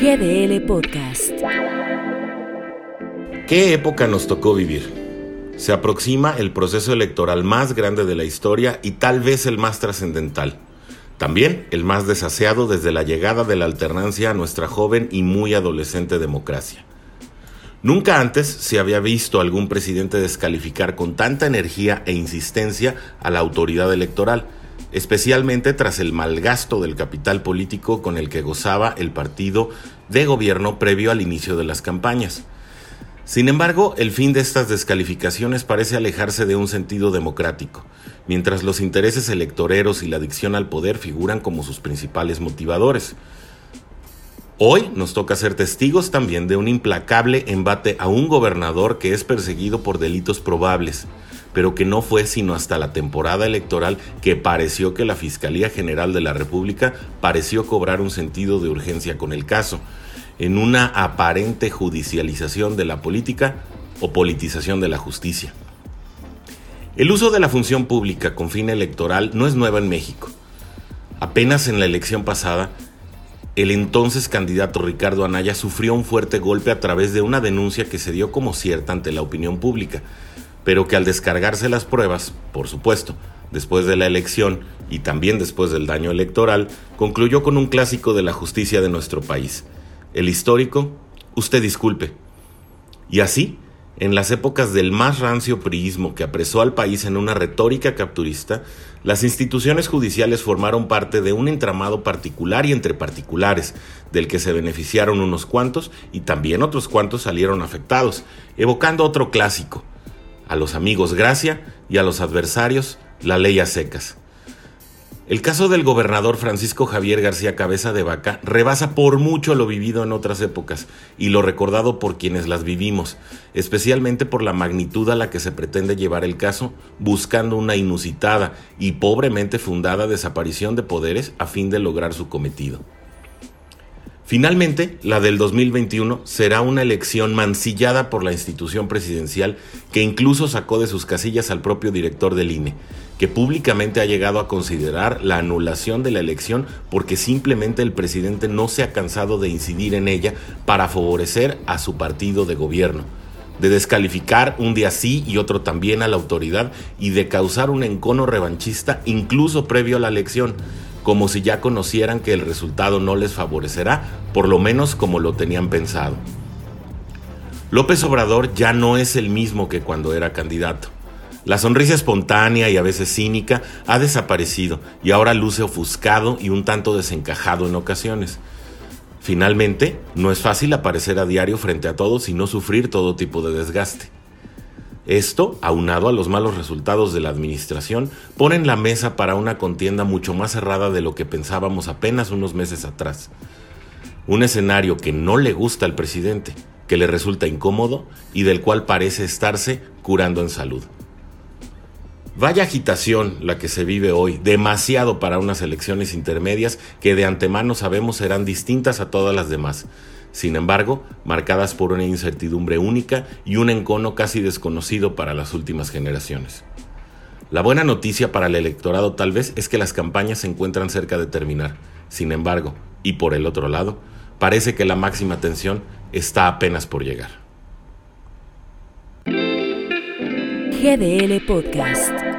GDL Podcast. ¿Qué época nos tocó vivir? Se aproxima el proceso electoral más grande de la historia y tal vez el más trascendental. También el más desaseado desde la llegada de la alternancia a nuestra joven y muy adolescente democracia. Nunca antes se había visto algún presidente descalificar con tanta energía e insistencia a la autoridad electoral, especialmente tras el malgasto del capital político con el que gozaba el partido de gobierno previo al inicio de las campañas. Sin embargo, el fin de estas descalificaciones parece alejarse de un sentido democrático, mientras los intereses electoreros y la adicción al poder figuran como sus principales motivadores. Hoy nos toca ser testigos también de un implacable embate a un gobernador que es perseguido por delitos probables, pero que no fue sino hasta la temporada electoral que pareció que la Fiscalía General de la República pareció cobrar un sentido de urgencia con el caso, en una aparente judicialización de la política o politización de la justicia. El uso de la función pública con fin electoral no es nuevo en México. Apenas en la elección pasada, el entonces candidato Ricardo Anaya sufrió un fuerte golpe a través de una denuncia que se dio como cierta ante la opinión pública, pero que al descargarse las pruebas, por supuesto, después de la elección y también después del daño electoral, concluyó con un clásico de la justicia de nuestro país. El histórico, usted disculpe. Y así, en las épocas del más rancio priismo que apresó al país en una retórica capturista, las instituciones judiciales formaron parte de un entramado particular y entre particulares, del que se beneficiaron unos cuantos y también otros cuantos salieron afectados, evocando otro clásico, a los amigos gracia y a los adversarios la ley a secas. El caso del gobernador Francisco Javier García Cabeza de Vaca rebasa por mucho lo vivido en otras épocas y lo recordado por quienes las vivimos, especialmente por la magnitud a la que se pretende llevar el caso, buscando una inusitada y pobremente fundada desaparición de poderes a fin de lograr su cometido. Finalmente, la del 2021 será una elección mancillada por la institución presidencial que incluso sacó de sus casillas al propio director del INE, que públicamente ha llegado a considerar la anulación de la elección porque simplemente el presidente no se ha cansado de incidir en ella para favorecer a su partido de gobierno, de descalificar un día sí y otro también a la autoridad y de causar un encono revanchista incluso previo a la elección como si ya conocieran que el resultado no les favorecerá, por lo menos como lo tenían pensado. López Obrador ya no es el mismo que cuando era candidato. La sonrisa espontánea y a veces cínica ha desaparecido y ahora luce ofuscado y un tanto desencajado en ocasiones. Finalmente, no es fácil aparecer a diario frente a todos y no sufrir todo tipo de desgaste. Esto, aunado a los malos resultados de la administración, pone en la mesa para una contienda mucho más cerrada de lo que pensábamos apenas unos meses atrás. Un escenario que no le gusta al presidente, que le resulta incómodo y del cual parece estarse curando en salud. Vaya agitación la que se vive hoy, demasiado para unas elecciones intermedias que de antemano sabemos serán distintas a todas las demás sin embargo, marcadas por una incertidumbre única y un encono casi desconocido para las últimas generaciones. La buena noticia para el electorado tal vez es que las campañas se encuentran cerca de terminar. Sin embargo, y por el otro lado, parece que la máxima tensión está apenas por llegar. GDL Podcast.